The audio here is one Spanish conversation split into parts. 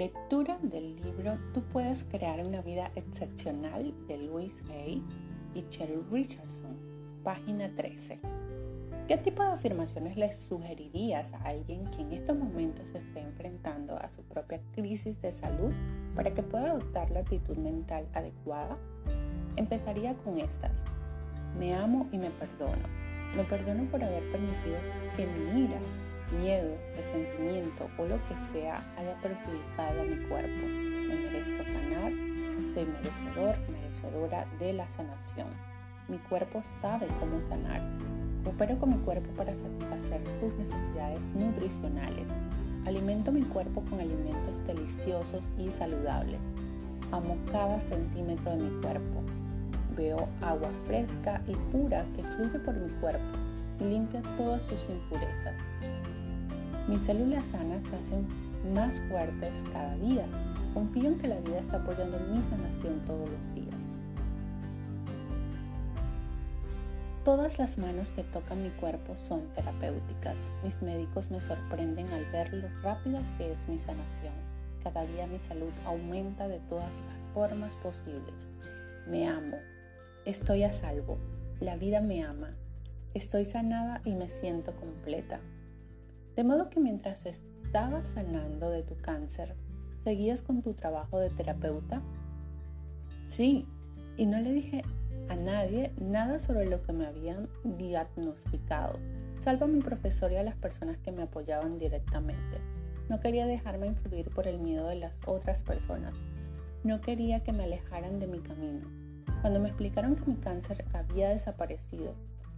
Lectura del libro Tú puedes crear una vida excepcional de Louis Hay y Cheryl Richardson, página 13. ¿Qué tipo de afirmaciones le sugerirías a alguien que en estos momentos se esté enfrentando a su propia crisis de salud para que pueda adoptar la actitud mental adecuada? Empezaría con estas. Me amo y me perdono. Me perdono por haber permitido que mi ira, miedo, resentimiento o lo que sea haya perjudicado a mi cuerpo. Me merezco sanar, soy merecedor, merecedora de la sanación. Mi cuerpo sabe cómo sanar. Opero con mi cuerpo para satisfacer sus necesidades nutricionales. Alimento mi cuerpo con alimentos deliciosos y saludables. Amo cada centímetro de mi cuerpo. Veo agua fresca y pura que fluye por mi cuerpo y limpia todas sus impurezas. Mis células sanas se hacen más fuertes cada día. Confío en que la vida está apoyando mi sanación todos los días. Todas las manos que tocan mi cuerpo son terapéuticas. Mis médicos me sorprenden al ver lo rápida que es mi sanación. Cada día mi salud aumenta de todas las formas posibles. Me amo. Estoy a salvo. La vida me ama. Estoy sanada y me siento completa. De modo que mientras estabas sanando de tu cáncer, ¿seguías con tu trabajo de terapeuta? Sí, y no le dije a nadie nada sobre lo que me habían diagnosticado, salvo a mi profesor y a las personas que me apoyaban directamente. No quería dejarme influir por el miedo de las otras personas. No quería que me alejaran de mi camino. Cuando me explicaron que mi cáncer había desaparecido,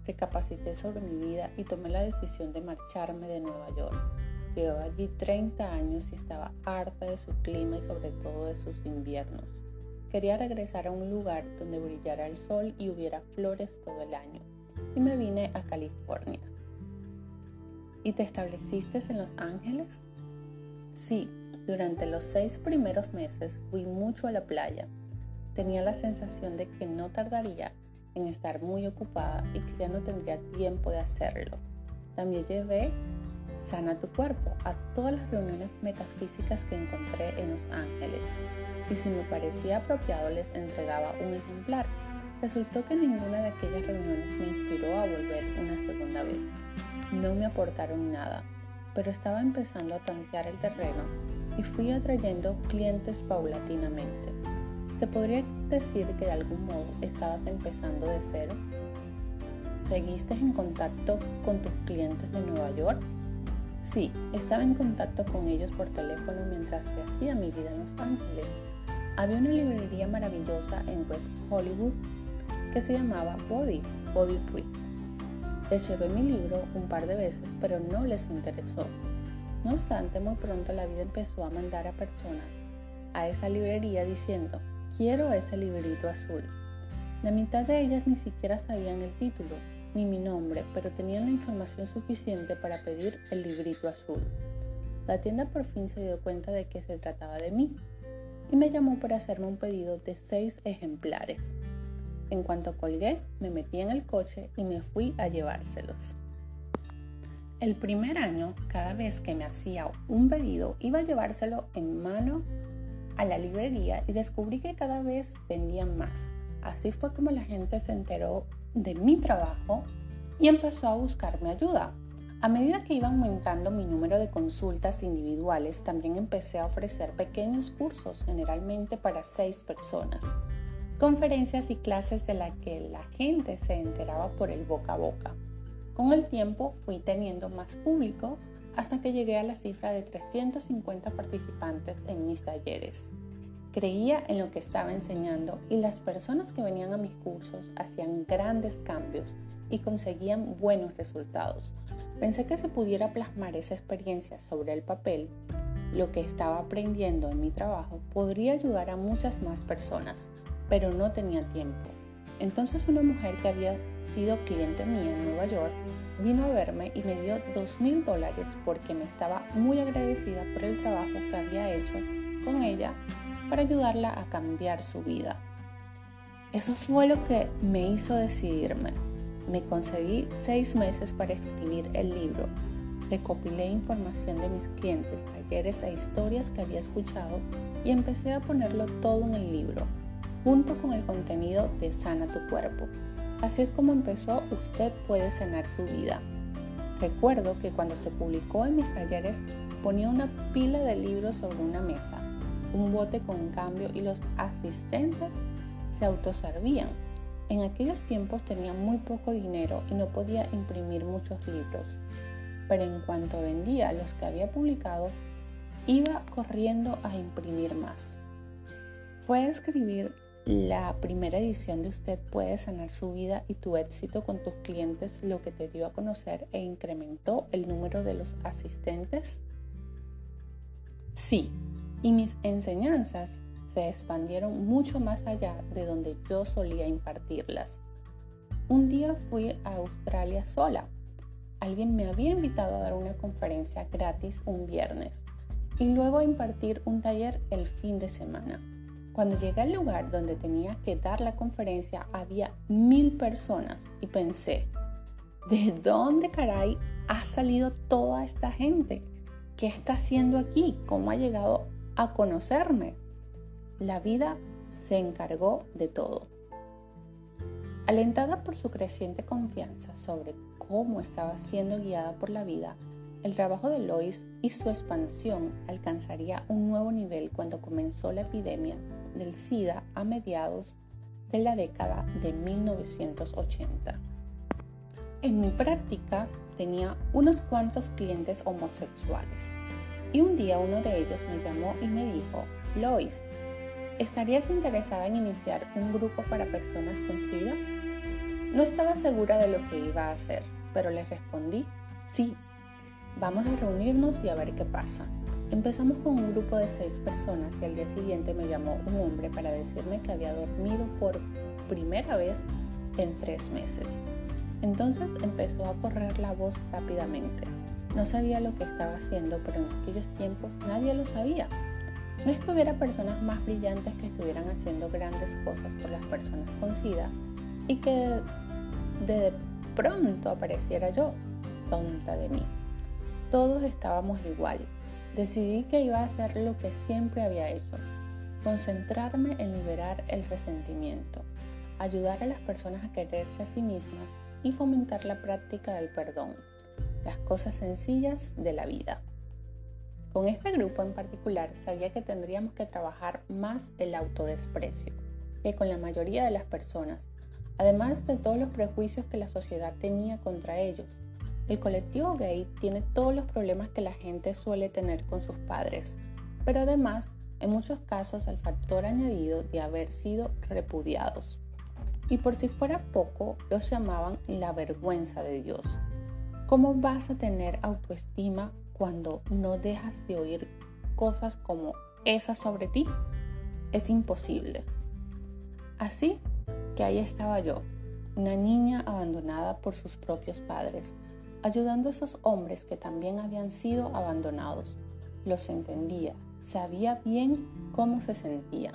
recapacité sobre mi vida y tomé la decisión de marcharme de Nueva York. Llevaba allí 30 años y estaba harta de su clima y sobre todo de sus inviernos. Quería regresar a un lugar donde brillara el sol y hubiera flores todo el año. Y me vine a California. ¿Y te estableciste en Los Ángeles? Sí, durante los seis primeros meses fui mucho a la playa. Tenía la sensación de que no tardaría en estar muy ocupada y que ya no tendría tiempo de hacerlo. También llevé Sana tu cuerpo a todas las reuniones metafísicas que encontré en Los Ángeles y si me parecía apropiado les entregaba un ejemplar. Resultó que ninguna de aquellas reuniones me inspiró a volver una segunda vez. No me aportaron nada, pero estaba empezando a tantear el terreno y fui atrayendo clientes paulatinamente. ¿Se podría decir que de algún modo estabas empezando de cero? ¿Seguiste en contacto con tus clientes de Nueva York? Sí, estaba en contacto con ellos por teléfono mientras hacía mi vida en Los Ángeles. Había una librería maravillosa en West Hollywood que se llamaba Body, Body Free. Les llevé mi libro un par de veces, pero no les interesó. No obstante, muy pronto la vida empezó a mandar a personas a esa librería diciendo, Quiero ese librito azul. La mitad de ellas ni siquiera sabían el título ni mi nombre, pero tenían la información suficiente para pedir el librito azul. La tienda por fin se dio cuenta de que se trataba de mí y me llamó para hacerme un pedido de seis ejemplares. En cuanto colgué, me metí en el coche y me fui a llevárselos. El primer año, cada vez que me hacía un pedido, iba a llevárselo en mano a la librería y descubrí que cada vez vendían más. Así fue como la gente se enteró de mi trabajo y empezó a buscarme ayuda. A medida que iba aumentando mi número de consultas individuales, también empecé a ofrecer pequeños cursos, generalmente para seis personas, conferencias y clases de las que la gente se enteraba por el boca a boca. Con el tiempo fui teniendo más público hasta que llegué a la cifra de 350 participantes en mis talleres. Creía en lo que estaba enseñando y las personas que venían a mis cursos hacían grandes cambios y conseguían buenos resultados. Pensé que se pudiera plasmar esa experiencia sobre el papel, lo que estaba aprendiendo en mi trabajo podría ayudar a muchas más personas, pero no tenía tiempo. Entonces una mujer que había sido cliente mía en Nueva York vino a verme y me dio dos mil dólares porque me estaba muy agradecida por el trabajo que había hecho con ella para ayudarla a cambiar su vida. Eso fue lo que me hizo decidirme. Me concedí seis meses para escribir el libro recopilé información de mis clientes, talleres e historias que había escuchado y empecé a ponerlo todo en el libro, junto con el contenido de Sana tu cuerpo. Así es como empezó Usted puede sanar su vida. Recuerdo que cuando se publicó en mis talleres ponía una pila de libros sobre una mesa, un bote con cambio y los asistentes se autoservían. En aquellos tiempos tenía muy poco dinero y no podía imprimir muchos libros pero en cuanto vendía los que había publicado, iba corriendo a imprimir más. Fue escribir la primera edición de Usted puede sanar su vida y tu éxito con tus clientes lo que te dio a conocer e incrementó el número de los asistentes? Sí, y mis enseñanzas se expandieron mucho más allá de donde yo solía impartirlas. Un día fui a Australia sola alguien me había invitado a dar una conferencia gratis un viernes y luego a impartir un taller el fin de semana. Cuando llegué al lugar donde tenía que dar la conferencia había mil personas y pensé, ¿de dónde caray ha salido toda esta gente? ¿Qué está haciendo aquí? ¿Cómo ha llegado a conocerme? La vida se encargó de todo. Alentada por su creciente confianza sobre cómo estaba siendo guiada por la vida, el trabajo de Lois y su expansión alcanzaría un nuevo nivel cuando comenzó la epidemia del SIDA a mediados de la década de 1980. En mi práctica tenía unos cuantos clientes homosexuales y un día uno de ellos me llamó y me dijo, Lois, ¿estarías interesada en iniciar un grupo para personas con SIDA? No estaba segura de lo que iba a hacer, pero le respondí, sí, vamos a reunirnos y a ver qué pasa. Empezamos con un grupo de seis personas y al día siguiente me llamó un hombre para decirme que había dormido por primera vez en tres meses. Entonces empezó a correr la voz rápidamente. No sabía lo que estaba haciendo, pero en aquellos tiempos nadie lo sabía. No es que hubiera personas más brillantes que estuvieran haciendo grandes cosas por las personas con SIDA y que de pronto apareciera yo, tonta de mí. Todos estábamos igual. Decidí que iba a hacer lo que siempre había hecho, concentrarme en liberar el resentimiento, ayudar a las personas a quererse a sí mismas y fomentar la práctica del perdón, las cosas sencillas de la vida. Con este grupo en particular sabía que tendríamos que trabajar más el autodesprecio que con la mayoría de las personas además de todos los prejuicios que la sociedad tenía contra ellos. El colectivo gay tiene todos los problemas que la gente suele tener con sus padres, pero además, en muchos casos, el factor añadido de haber sido repudiados. Y por si fuera poco, los llamaban la vergüenza de Dios. ¿Cómo vas a tener autoestima cuando no dejas de oír cosas como esas sobre ti? Es imposible. Así que ahí estaba yo, una niña abandonada por sus propios padres, ayudando a esos hombres que también habían sido abandonados. Los entendía, sabía bien cómo se sentían.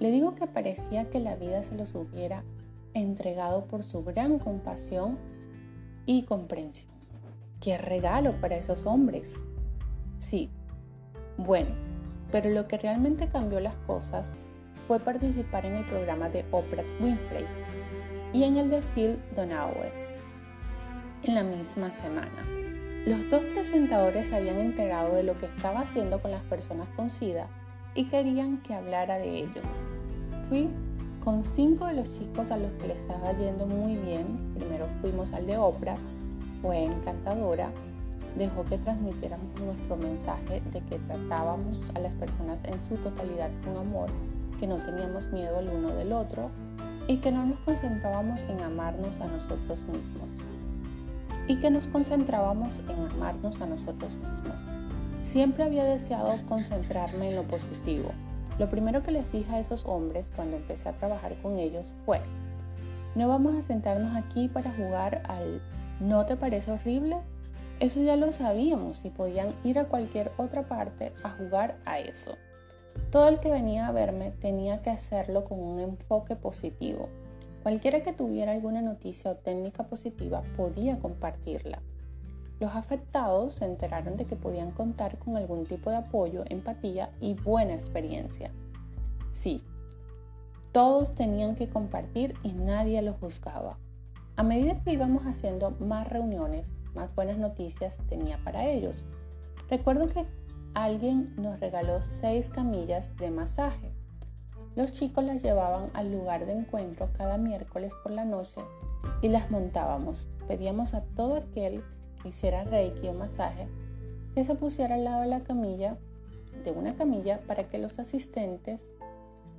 Le digo que parecía que la vida se los hubiera entregado por su gran compasión y comprensión. ¡Qué regalo para esos hombres! Sí, bueno, pero lo que realmente cambió las cosas fue participar en el programa de Oprah Winfrey y en el de Phil Donahue en la misma semana. Los dos presentadores se habían enterado de lo que estaba haciendo con las personas con SIDA y querían que hablara de ello. Fui con cinco de los chicos a los que le estaba yendo muy bien. Primero fuimos al de Oprah, fue encantadora, dejó que transmitiéramos nuestro mensaje de que tratábamos a las personas en su totalidad con amor que no teníamos miedo el uno del otro y que no nos concentrábamos en amarnos a nosotros mismos. Y que nos concentrábamos en amarnos a nosotros mismos. Siempre había deseado concentrarme en lo positivo. Lo primero que les dije a esos hombres cuando empecé a trabajar con ellos fue, no vamos a sentarnos aquí para jugar al ¿no te parece horrible? Eso ya lo sabíamos y podían ir a cualquier otra parte a jugar a eso. Todo el que venía a verme tenía que hacerlo con un enfoque positivo. Cualquiera que tuviera alguna noticia o técnica positiva podía compartirla. Los afectados se enteraron de que podían contar con algún tipo de apoyo, empatía y buena experiencia. Sí, todos tenían que compartir y nadie los juzgaba. A medida que íbamos haciendo más reuniones, más buenas noticias tenía para ellos. Recuerdo que alguien nos regaló seis camillas de masaje. Los chicos las llevaban al lugar de encuentro cada miércoles por la noche y las montábamos. Pedíamos a todo aquel que hiciera reiki o masaje que se pusiera al lado de la camilla, de una camilla, para que los asistentes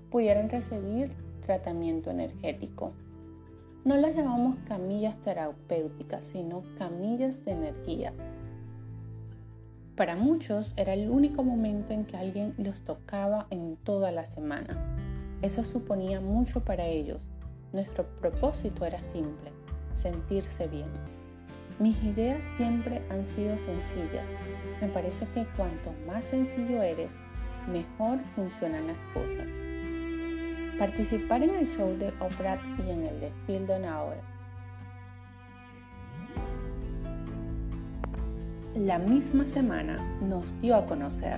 pudieran recibir tratamiento energético. No las llamamos camillas terapéuticas, sino camillas de energía. Para muchos era el único momento en que alguien los tocaba en toda la semana. Eso suponía mucho para ellos. Nuestro propósito era simple, sentirse bien. Mis ideas siempre han sido sencillas. Me parece que cuanto más sencillo eres, mejor funcionan las cosas. Participar en el show de Oprah y en el de Phil Donahue. La misma semana nos dio a conocer.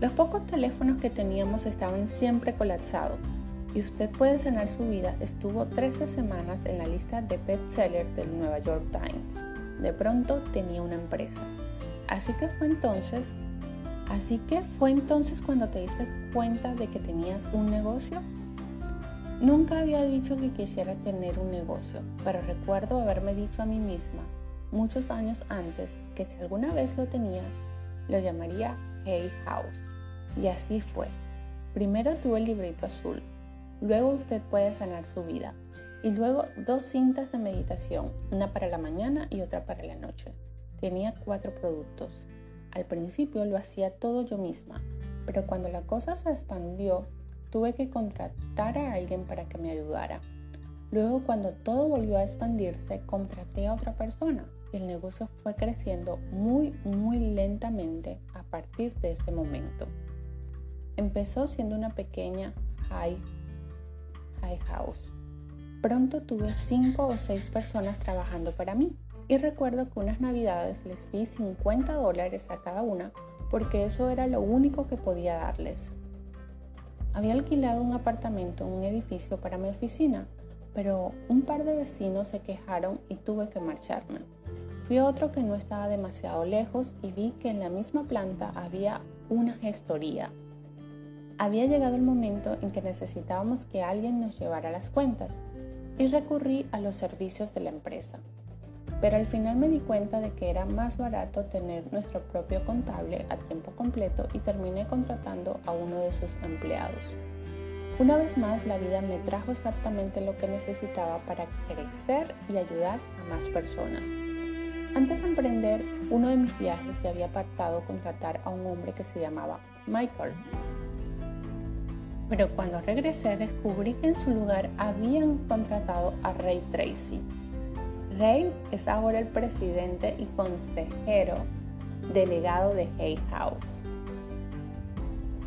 Los pocos teléfonos que teníamos estaban siempre colapsados y Usted puede sanar su vida estuvo 13 semanas en la lista de bestsellers del New York Times. De pronto tenía una empresa. Así que fue entonces, así que fue entonces cuando te diste cuenta de que tenías un negocio. Nunca había dicho que quisiera tener un negocio, pero recuerdo haberme dicho a mí misma muchos años antes que si alguna vez lo tenía, lo llamaría Hay House. Y así fue. Primero tuve el librito azul. Luego usted puede sanar su vida. Y luego dos cintas de meditación, una para la mañana y otra para la noche. Tenía cuatro productos. Al principio lo hacía todo yo misma, pero cuando la cosa se expandió, tuve que contratar a alguien para que me ayudara. Luego, cuando todo volvió a expandirse, contraté a otra persona el negocio fue creciendo muy, muy lentamente a partir de ese momento. Empezó siendo una pequeña high, high house. Pronto tuve cinco o seis personas trabajando para mí y recuerdo que unas navidades les di 50 dólares a cada una porque eso era lo único que podía darles. Había alquilado un apartamento en un edificio para mi oficina, pero un par de vecinos se quejaron y tuve que marcharme. Fui a otro que no estaba demasiado lejos y vi que en la misma planta había una gestoría. Había llegado el momento en que necesitábamos que alguien nos llevara las cuentas y recurrí a los servicios de la empresa pero al final me di cuenta de que era más barato tener nuestro propio contable a tiempo completo y terminé contratando a uno de sus empleados. Una vez más, la vida me trajo exactamente lo que necesitaba para crecer y ayudar a más personas. Antes de emprender uno de mis viajes ya había pactado contratar a un hombre que se llamaba Michael. Pero cuando regresé descubrí que en su lugar habían contratado a Ray Tracy, Ray es ahora el presidente y consejero delegado de Hay House.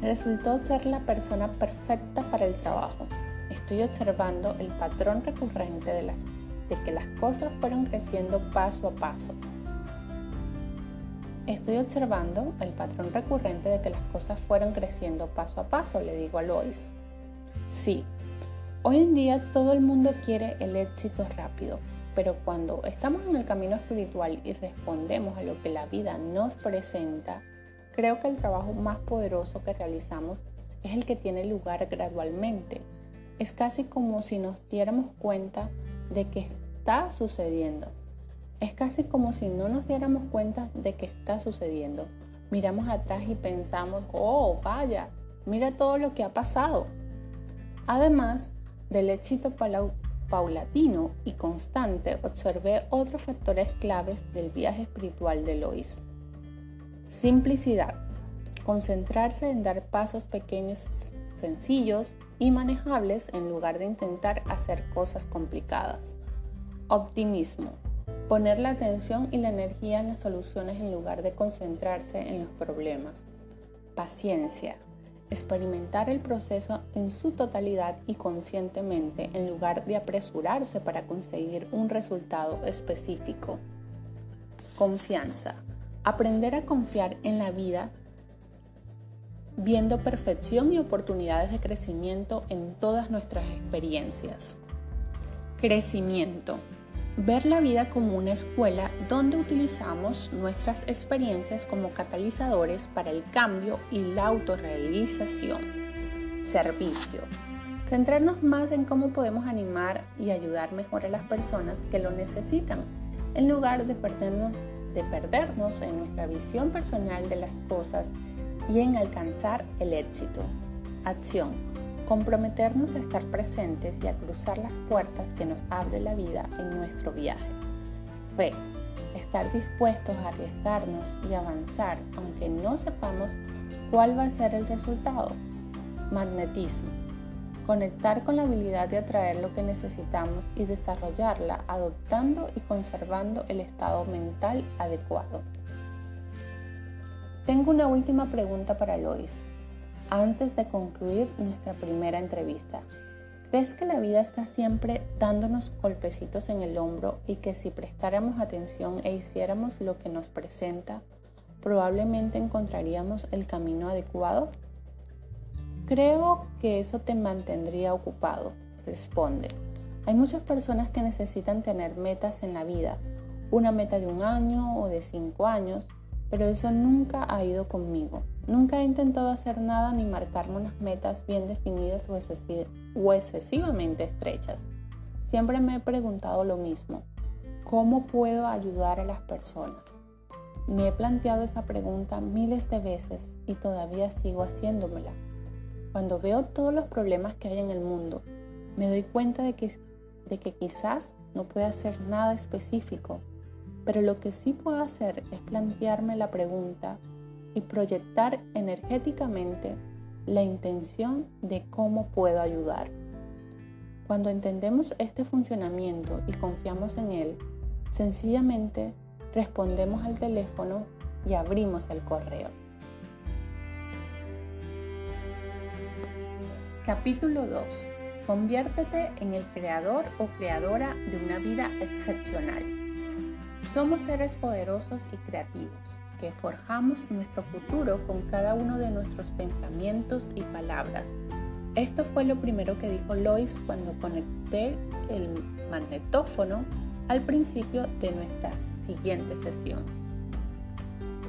Resultó ser la persona perfecta para el trabajo. Estoy observando el patrón recurrente de, las, de que las cosas fueron creciendo paso a paso. Estoy observando el patrón recurrente de que las cosas fueron creciendo paso a paso, le digo a Lois. Sí, hoy en día todo el mundo quiere el éxito rápido, pero cuando estamos en el camino espiritual y respondemos a lo que la vida nos presenta, creo que el trabajo más poderoso que realizamos es el que tiene lugar gradualmente. Es casi como si nos diéramos cuenta de que está sucediendo. Es casi como si no nos diéramos cuenta de que está sucediendo. Miramos atrás y pensamos, oh, vaya, mira todo lo que ha pasado. Además del éxito paulatino y constante, observé otros factores claves del viaje espiritual de Lois. Simplicidad. Concentrarse en dar pasos pequeños, sencillos y manejables en lugar de intentar hacer cosas complicadas. Optimismo. Poner la atención y la energía en las soluciones en lugar de concentrarse en los problemas. Paciencia experimentar el proceso en su totalidad y conscientemente en lugar de apresurarse para conseguir un resultado específico. Confianza. Aprender a confiar en la vida viendo perfección y oportunidades de crecimiento en todas nuestras experiencias. Crecimiento. Ver la vida como una escuela donde utilizamos nuestras experiencias como catalizadores para el cambio y la autorrealización. Servicio. Centrarnos más en cómo podemos animar y ayudar mejor a las personas que lo necesitan, en lugar de perdernos, de perdernos en nuestra visión personal de las cosas y en alcanzar el éxito. Acción. Comprometernos a estar presentes y a cruzar las puertas que nos abre la vida en nuestro viaje. Fe. Estar dispuestos a arriesgarnos y avanzar aunque no sepamos cuál va a ser el resultado. Magnetismo. Conectar con la habilidad de atraer lo que necesitamos y desarrollarla adoptando y conservando el estado mental adecuado. Tengo una última pregunta para Lois, antes de concluir nuestra primera entrevista. ¿Crees que la vida está siempre dándonos golpecitos en el hombro y que si prestáramos atención e hiciéramos lo que nos presenta, probablemente encontraríamos el camino adecuado? Creo que eso te mantendría ocupado, responde. Hay muchas personas que necesitan tener metas en la vida, una meta de un año o de cinco años, pero eso nunca ha ido conmigo. Nunca he intentado hacer nada ni marcarme unas metas bien definidas o, excesivamente estrechas. Siempre me he preguntado lo mismo. ¿Cómo puedo ayudar a las personas? Me he planteado esa pregunta miles de veces y todavía sigo haciéndomela. Cuando veo todos los problemas que hay en el mundo, me doy cuenta de que, de que quizás no pueda hacer nada específico pero lo que sí puedo hacer es plantearme la pregunta y proyectar energéticamente la intención de cómo puedo ayudar. Cuando entendemos este funcionamiento y confiamos en él, sencillamente respondemos al teléfono y abrimos el correo. Capítulo 2. Conviértete en el creador o creadora de una vida excepcional. Somos seres poderosos y creativos que forjamos nuestro futuro con cada uno de nuestros pensamientos y palabras. Esto fue lo primero que dijo Lois cuando conecté el magnetófono al principio de nuestra siguiente sesión.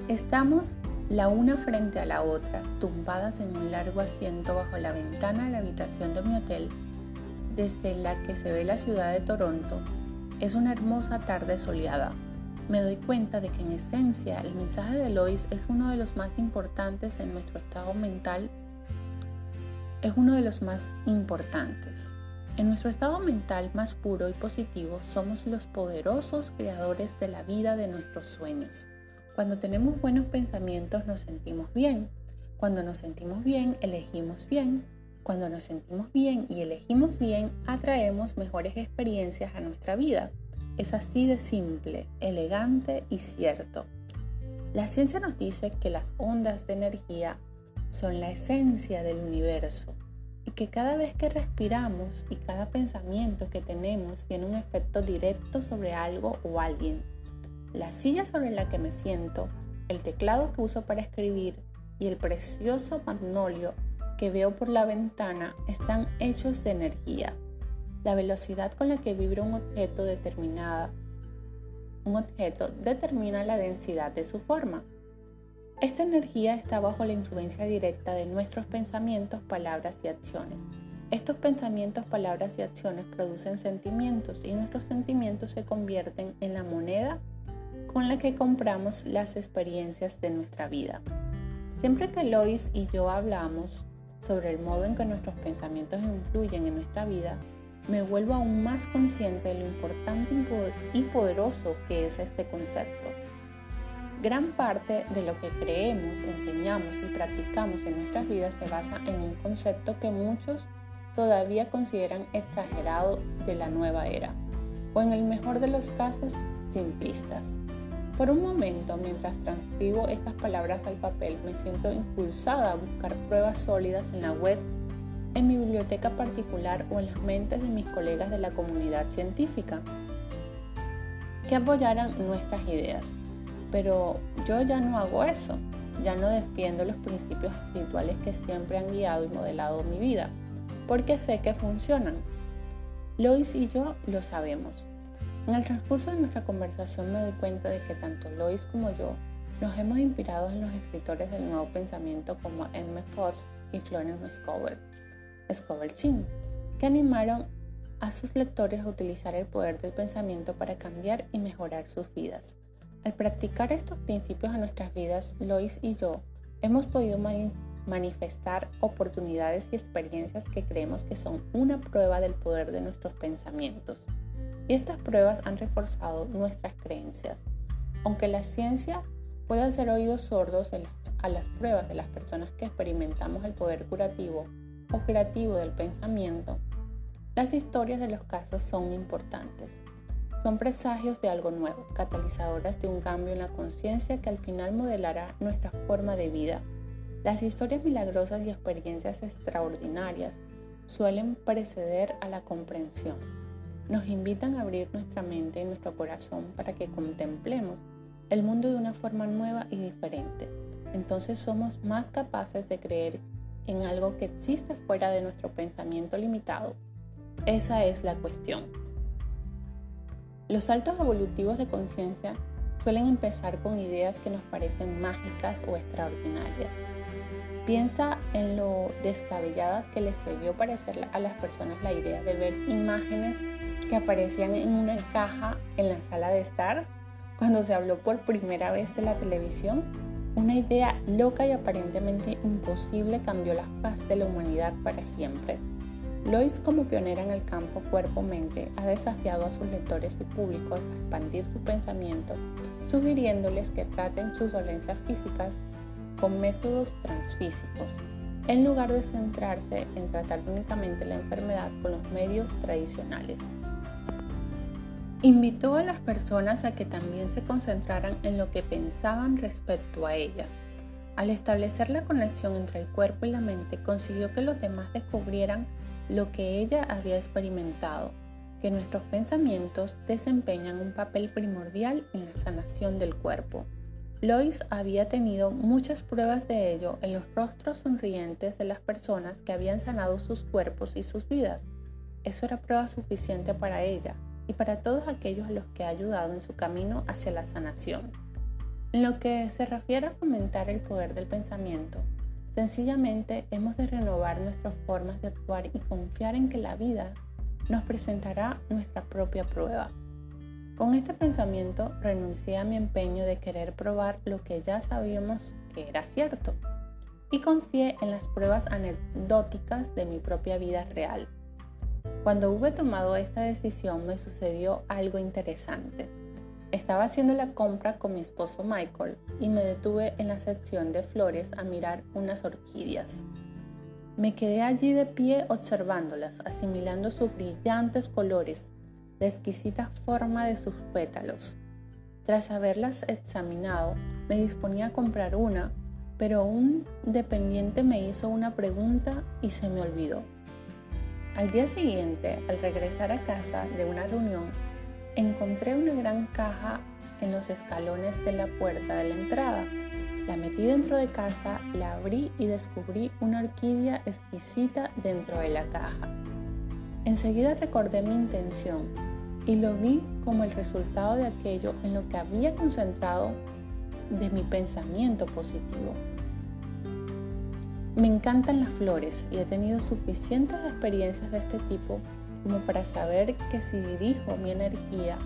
Estamos la una frente a la otra, tumbadas en un largo asiento bajo la ventana de la habitación de mi hotel, desde la que se ve la ciudad de Toronto. Es una hermosa tarde soleada, me doy cuenta de que en esencia el mensaje de Lois es uno de los más importantes en nuestro estado mental, es uno de los más importantes. En nuestro estado mental más puro y positivo somos los poderosos creadores de la vida de nuestros sueños. Cuando tenemos buenos pensamientos nos sentimos bien. Cuando nos sentimos bien, elegimos bien. Cuando nos sentimos bien y elegimos bien, atraemos mejores experiencias a nuestra vida. Es así de simple, elegante y cierto. La ciencia nos dice que las ondas de energía son la esencia del universo y que cada vez que respiramos y cada pensamiento que tenemos tiene un efecto directo sobre algo o alguien. La silla sobre la que me siento, el teclado que uso para escribir y el precioso magnolio que veo por la ventana están hechos de energía. La velocidad con la que vibra un objeto determinada un objeto determina la densidad de su forma. Esta energía está bajo la influencia directa de nuestros pensamientos, palabras y acciones. Estos pensamientos, palabras y acciones producen sentimientos y nuestros sentimientos se convierten en la moneda con la que compramos las experiencias de nuestra vida. Siempre que Lois y yo hablamos sobre el modo en que nuestros pensamientos influyen en nuestra vida, me vuelvo aún más consciente de lo importante y poderoso que es este concepto. Gran parte de lo que creemos, enseñamos y practicamos en nuestras vidas se basa en un concepto que muchos todavía consideran exagerado de la nueva era, o en el mejor de los casos, simplistas. Por un momento, mientras transcribo estas palabras al papel, me siento impulsada a buscar pruebas sólidas en la web en mi biblioteca particular o en las mentes de mis colegas de la comunidad científica que apoyaran nuestras ideas. pero yo ya no hago eso, ya no defiendo los principios espirituales que siempre han guiado y modelado mi vida, porque sé que funcionan. Lois y yo lo sabemos. En el transcurso de nuestra conversación me doy cuenta de que tanto Lois como yo nos hemos inspirado en los escritores del nuevo pensamiento como M. Fox y Florence Scovel, Scovel Chin, que animaron a sus lectores a utilizar el poder del pensamiento para cambiar y mejorar sus vidas. Al practicar estos principios en nuestras vidas, Lois y yo hemos podido manifestar oportunidades y experiencias que creemos que son una prueba del poder de nuestros pensamientos. Y estas pruebas han reforzado nuestras creencias. Aunque la ciencia puede hacer oídos sordos a las pruebas de las personas que experimentamos el poder curativo o creativo del pensamiento, las historias de los casos son importantes. Son presagios de algo nuevo, catalizadoras de un cambio en la conciencia que al final modelará nuestra forma de vida. Las historias milagrosas y experiencias extraordinarias suelen preceder a la comprensión. Nos invitan a abrir nuestra mente y nuestro corazón para que contemplemos el mundo de una forma nueva y diferente. Entonces somos más capaces de creer en algo que existe fuera de nuestro pensamiento limitado. Esa es la cuestión. Los saltos evolutivos de conciencia suelen empezar con ideas que nos parecen mágicas o extraordinarias. Piensa en lo descabellada que les debió parecer a las personas la idea de ver imágenes que aparecían en una caja en la sala de estar cuando se habló por primera vez de la televisión. Una idea loca y aparentemente imposible cambió la faz de la humanidad para siempre. Lois, como pionera en el campo cuerpo-mente, ha desafiado a sus lectores y públicos a expandir su pensamiento, sugiriéndoles que traten sus dolencias físicas con métodos transfísicos, en lugar de centrarse en tratar únicamente la enfermedad con los medios tradicionales. Invitó a las personas a que también se concentraran en lo que pensaban respecto a ella. Al establecer la conexión entre el cuerpo y la mente, consiguió que los demás descubrieran lo que ella había experimentado, que nuestros pensamientos desempeñan un papel primordial en la sanación del cuerpo. Lois había tenido muchas pruebas de ello en los rostros sonrientes de las personas que habían sanado sus cuerpos y sus vidas. Eso era prueba suficiente para ella y para todos aquellos a los que ha ayudado en su camino hacia la sanación. En lo que se refiere a fomentar el poder del pensamiento, Sencillamente hemos de renovar nuestras formas de actuar y confiar en que la vida nos presentará nuestra propia prueba. Con este pensamiento renuncié a mi empeño de querer probar lo que ya sabíamos que era cierto y confié en las pruebas anecdóticas de mi propia vida real. Cuando hube tomado esta decisión me sucedió algo interesante. Estaba haciendo la compra con mi esposo Michael y me detuve en la sección de flores a mirar unas orquídeas. Me quedé allí de pie observándolas, asimilando sus brillantes colores, la exquisita forma de sus pétalos. Tras haberlas examinado, me disponía a comprar una, pero un dependiente me hizo una pregunta y se me olvidó. Al día siguiente, al regresar a casa de una reunión, encontré una gran caja en los escalones de la puerta de la entrada. La metí dentro de casa, la abrí y descubrí una orquídea exquisita dentro de la caja. Enseguida recordé mi intención y lo vi como el resultado de aquello en lo que había concentrado de mi pensamiento positivo. Me encantan las flores y he tenido suficientes experiencias de este tipo como para saber que si dirijo mi energía,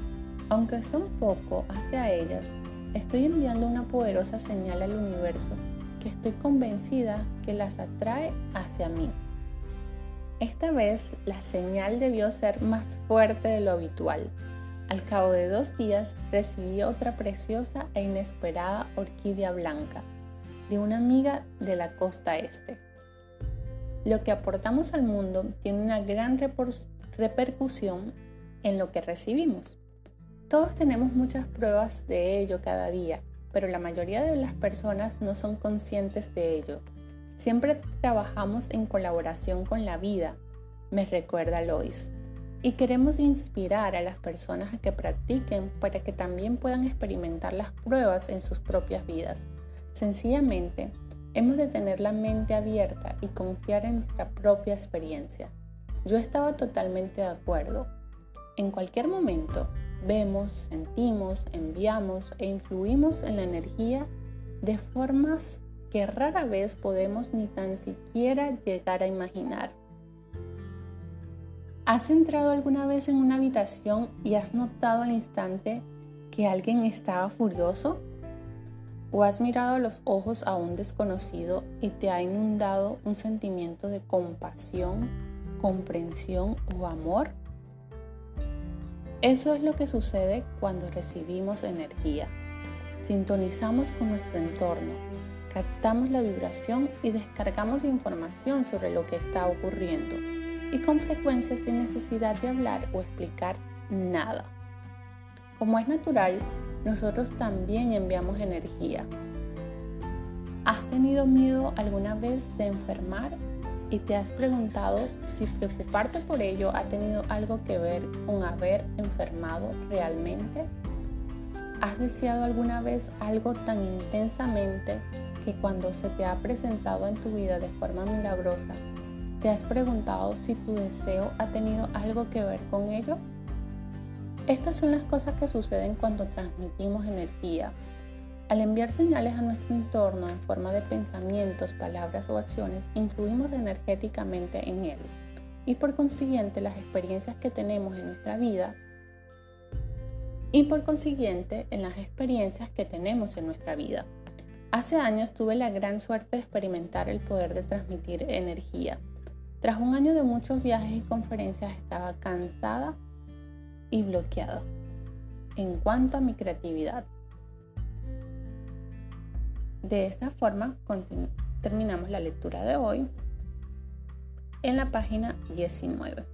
aunque sea un poco hacia ellas, estoy enviando una poderosa señal al universo que estoy convencida que las atrae hacia mí. Esta vez la señal debió ser más fuerte de lo habitual. Al cabo de dos días recibí otra preciosa e inesperada orquídea blanca de una amiga de la costa este. Lo que aportamos al mundo tiene una gran repercusión en lo que recibimos. Todos tenemos muchas pruebas de ello cada día, pero la mayoría de las personas no son conscientes de ello. Siempre trabajamos en colaboración con la vida, me recuerda Lois. Y queremos inspirar a las personas a que practiquen para que también puedan experimentar las pruebas en sus propias vidas. Sencillamente, hemos de tener la mente abierta y confiar en nuestra propia experiencia. Yo estaba totalmente de acuerdo. En cualquier momento, vemos, sentimos, enviamos e influimos en la energía de formas que rara vez podemos ni tan siquiera llegar a imaginar. ¿Has entrado alguna vez en una habitación y has notado al instante que alguien estaba furioso? ¿O has mirado los ojos a un desconocido y te ha inundado un sentimiento de compasión, comprensión o amor? Eso es lo que sucede cuando recibimos energía. Sintonizamos con nuestro entorno, captamos la vibración y descargamos información sobre lo que está ocurriendo y con frecuencia sin necesidad de hablar o explicar nada. Como es natural, nosotros también enviamos energía. ¿Has tenido miedo alguna vez de enfermar y te has preguntado si preocuparte por ello ha tenido algo que ver con haber enfermado realmente? ¿Has deseado alguna vez algo tan intensamente que cuando se te ha presentado en tu vida de forma milagrosa, te has preguntado si tu deseo ha tenido algo que ver con ello? Estas son las cosas que suceden cuando transmitimos energía. Al enviar señales a nuestro entorno en forma de pensamientos, palabras o acciones, influimos energéticamente en él. Y por consiguiente, las experiencias que tenemos en nuestra vida y por consiguiente en las experiencias que tenemos en nuestra vida. Hace años tuve la gran suerte de experimentar el poder de transmitir energía. Tras un año de muchos viajes y conferencias estaba cansada y bloqueada en cuanto a mi creatividad. De esta forma terminamos la lectura de hoy en la página 19.